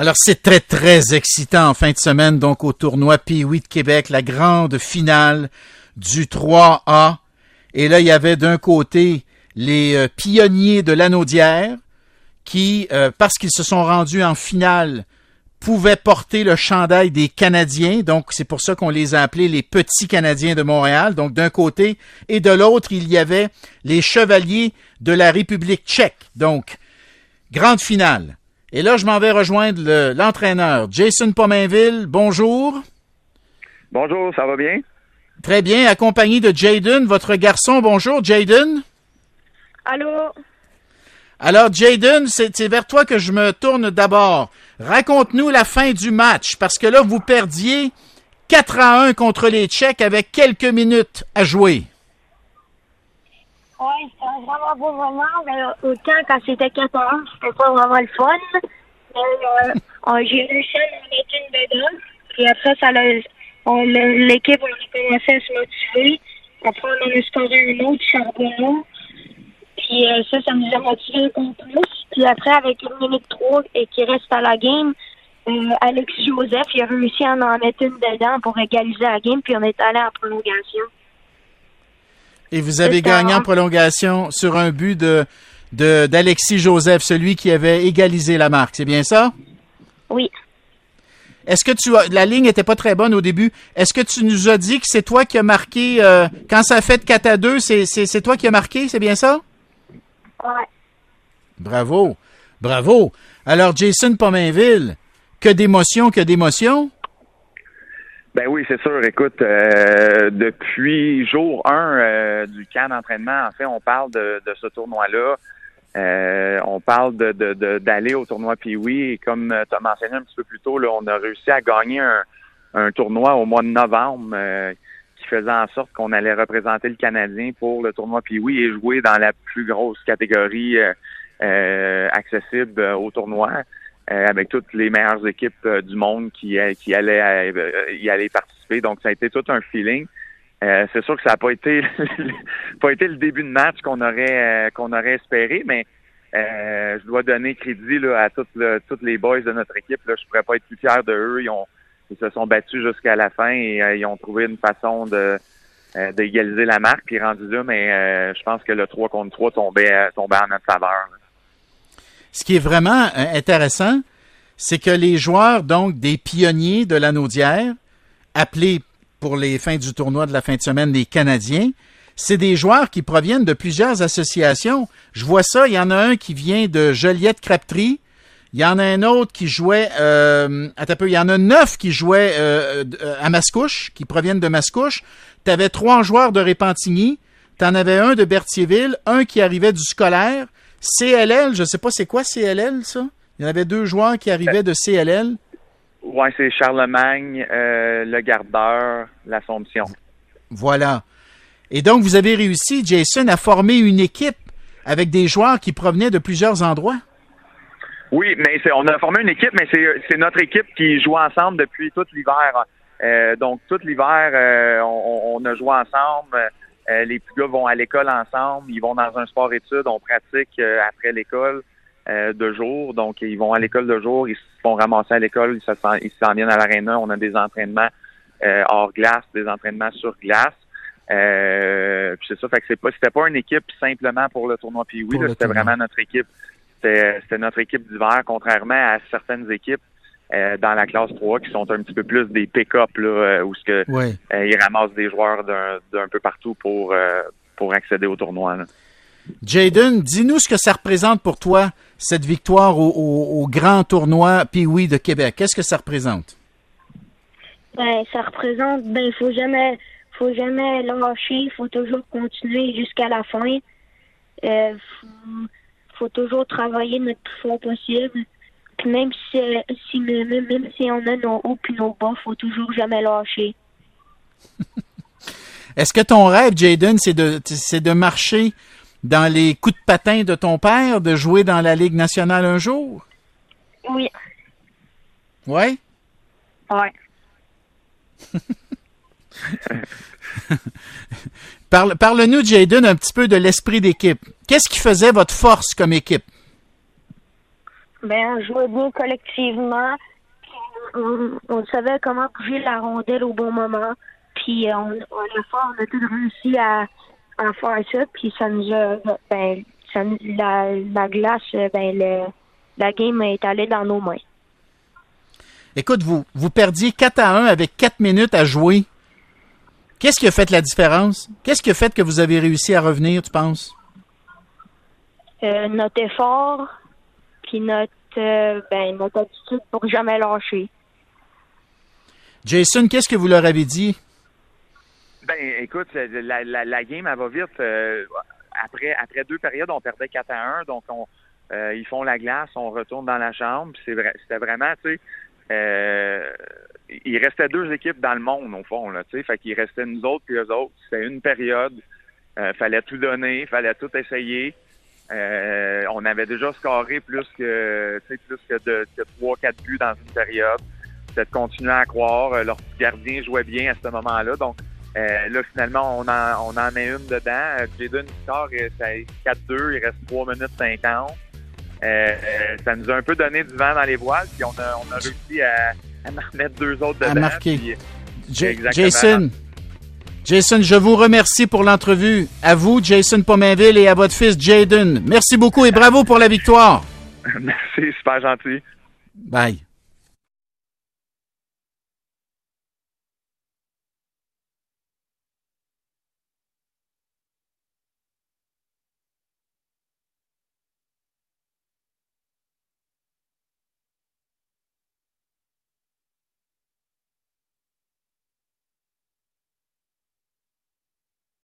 Alors, c'est très, très excitant en fin de semaine, donc au tournoi Pee-Wee de Québec, la grande finale du 3A. Et là, il y avait d'un côté les euh, pionniers de l'Anaudière qui, euh, parce qu'ils se sont rendus en finale, pouvaient porter le chandail des Canadiens. Donc, c'est pour ça qu'on les a appelés les petits Canadiens de Montréal. Donc, d'un côté et de l'autre, il y avait les chevaliers de la République tchèque. Donc, grande finale. Et là, je m'en vais rejoindre l'entraîneur Jason Pomainville. Bonjour. Bonjour, ça va bien? Très bien, accompagné de Jaden, votre garçon. Bonjour, Jaden. Allô? Alors, Jaden, c'est vers toi que je me tourne d'abord. Raconte-nous la fin du match, parce que là, vous perdiez 4 à 1 contre les Tchèques avec quelques minutes à jouer. Oui, c'était un vraiment beau moment, mais autant quand c'était 4 à 1, c'était pas vraiment le fun. Mais, euh, j'ai réussi à mettre une dedans, puis après, ça l'équipe a commencé à se motiver. Après, on en a scoré un autre, Charbonneau. Puis euh, ça, ça nous a motivé encore plus. Puis après, avec une minute 3 et qui reste à la game, euh, Alexis Joseph, il a réussi à en mettre une dedans pour égaliser la game, puis on est allé en prolongation. Et vous avez gagné en prolongation sur un but de d'Alexis Joseph, celui qui avait égalisé la marque, c'est bien ça? Oui. Est-ce que tu as, la ligne n'était pas très bonne au début. Est-ce que tu nous as dit que c'est toi qui as marqué, euh, quand ça a fait 4 à 2, c'est toi qui as marqué, c'est bien ça? Ouais. Bravo. Bravo. Alors, Jason Pomainville, que d'émotion, que d'émotion? Ben oui, c'est sûr. Écoute, euh, depuis jour 1 euh, du camp d'entraînement, en fait, on parle de, ce tournoi-là. Euh, on parle de, d'aller au tournoi Pee-Wee. Et comme tu as mentionné un petit peu plus tôt, là, on a réussi à gagner un, un tournoi au mois de novembre qui faisait en sorte qu'on allait représenter le Canadien pour le tournoi Pee-Wee et jouer dans la plus grosse catégorie accessible au tournoi. Euh, avec toutes les meilleures équipes euh, du monde qui, euh, qui allaient y aller participer. Donc, ça a été tout un feeling. c'est sûr que ça n'a pas été pas été le début de match qu'on aurait qu'on aurait espéré, mais je dois donner crédit là, à toutes toutes les boys de notre équipe. Là. Je pourrais pas être plus fier de eux. Ils ont ils se sont battus jusqu'à la fin et ils ont trouvé une façon de d'égaliser la marque puis rendu là, mais je pense que le 3 contre 3 tombait tombait en notre faveur. Ce qui est vraiment euh, intéressant, c'est que les joueurs, donc, des pionniers de la Naudière, appelés pour les fins du tournoi de la fin de semaine les Canadiens, c'est des joueurs qui proviennent de plusieurs associations. Je vois ça, il y en a un qui vient de Joliette Crabtree, il y en a un autre qui jouait, euh, attends un peu, il y en a neuf qui jouaient euh, à Mascouche, qui proviennent de Mascouche. Tu avais trois joueurs de Répentigny, tu en avais un de Berthierville, un qui arrivait du scolaire, CLL, je ne sais pas c'est quoi CLL, ça? Il y en avait deux joueurs qui arrivaient de CLL. Oui, c'est Charlemagne, euh, le gardeur, l'Assomption. Voilà. Et donc, vous avez réussi, Jason, à former une équipe avec des joueurs qui provenaient de plusieurs endroits? Oui, mais on a formé une équipe, mais c'est notre équipe qui joue ensemble depuis tout l'hiver. Euh, donc, tout l'hiver, euh, on, a joué ensemble. Euh, les petits gars vont à l'école ensemble, ils vont dans un sport-études, on pratique euh, après l'école euh, de jour. Donc, ils vont à l'école de jour, ils se font ramasser à l'école, ils s'en viennent à l'aréna. On a des entraînements hors glace, des entraînements sur glace. Euh, puis c'est ça, fait que c'est pas, c'était pas une équipe simplement pour le tournoi puis oui, c'était vraiment notre équipe. C'était notre équipe d'hiver, contrairement à certaines équipes euh, dans la classe 3 qui sont un petit peu plus des pick-up là, euh, où ce que euh, ils ramassent des joueurs d'un peu partout pour pour accéder au tournoi. Jaden, dis-nous ce que ça représente pour toi cette victoire au, grand tournoi Pee-Wee de Québec. Qu'est-ce que ça représente? Ben, ça représente, ben, faut jamais, faut jamais lâcher, il faut toujours continuer jusqu'à la fin. Il faut, toujours travailler notre plus fort possible même si, si même, si on a nos hauts puis nos bas, faut toujours jamais lâcher. Est-ce que ton rêve, Jaden, c'est de, c'est de marcher dans les coups de patin de ton père, de jouer dans la Ligue nationale un jour? Oui. Oui? Oui. Parle, parle-nous, Jaden, un petit peu de l'esprit d'équipe. Qu'est-ce qui faisait votre force comme équipe? Ben, on jouait bien collectivement. On, on savait comment bouger la rondelle au bon moment. Puis on, on, a, on a tout réussi à, à faire ça. Puis ça nous a. Ben, ça, la, la glace, ben, le, la game est allée dans nos mains. Écoute, vous, vous perdiez 4 à 1 avec 4 minutes à jouer. Qu'est-ce qui a fait la différence? Qu'est-ce qui a fait que vous avez réussi à revenir, tu penses? Euh, notre effort, puis notre, euh, ben, notre attitude pour jamais lâcher. Jason, qu'est-ce que vous leur avez dit? Ben, écoute, la, la, la game, elle va vite. Euh, après, après deux périodes, on perdait 4 à 1, donc on, euh, ils font la glace, on retourne dans la chambre. puis C'est vrai, c'était vraiment, tu sais, euh, il restait deux équipes dans le monde au fond, là, tu sais, fait qu'il restait nous autres puis eux autres. C'était une période, euh, fallait tout donner, fallait tout essayer. Euh, on avait déjà scoré plus que, tu sais, plus que de, trois, quatre buts dans une période. C'était de continuer à croire. Euh, Leur petit gardien jouait bien à ce moment-là, donc. Euh, là, finalement, on en, on en met une dedans. Euh, Jaden score, euh, c'est 4-2, il reste 3 minutes 50. Euh, euh, ça nous a un peu donné du vent dans les voiles, puis on a, on a réussi à, à en remettre deux autres À dedans. marquer. puis- Ja- Exactement. Jason, Jason, je vous remercie pour l'entrevue. À vous, Jason Pomainville, et à votre fils, Jaden. Merci beaucoup et bravo pour la victoire. Merci, super gentil. Bye.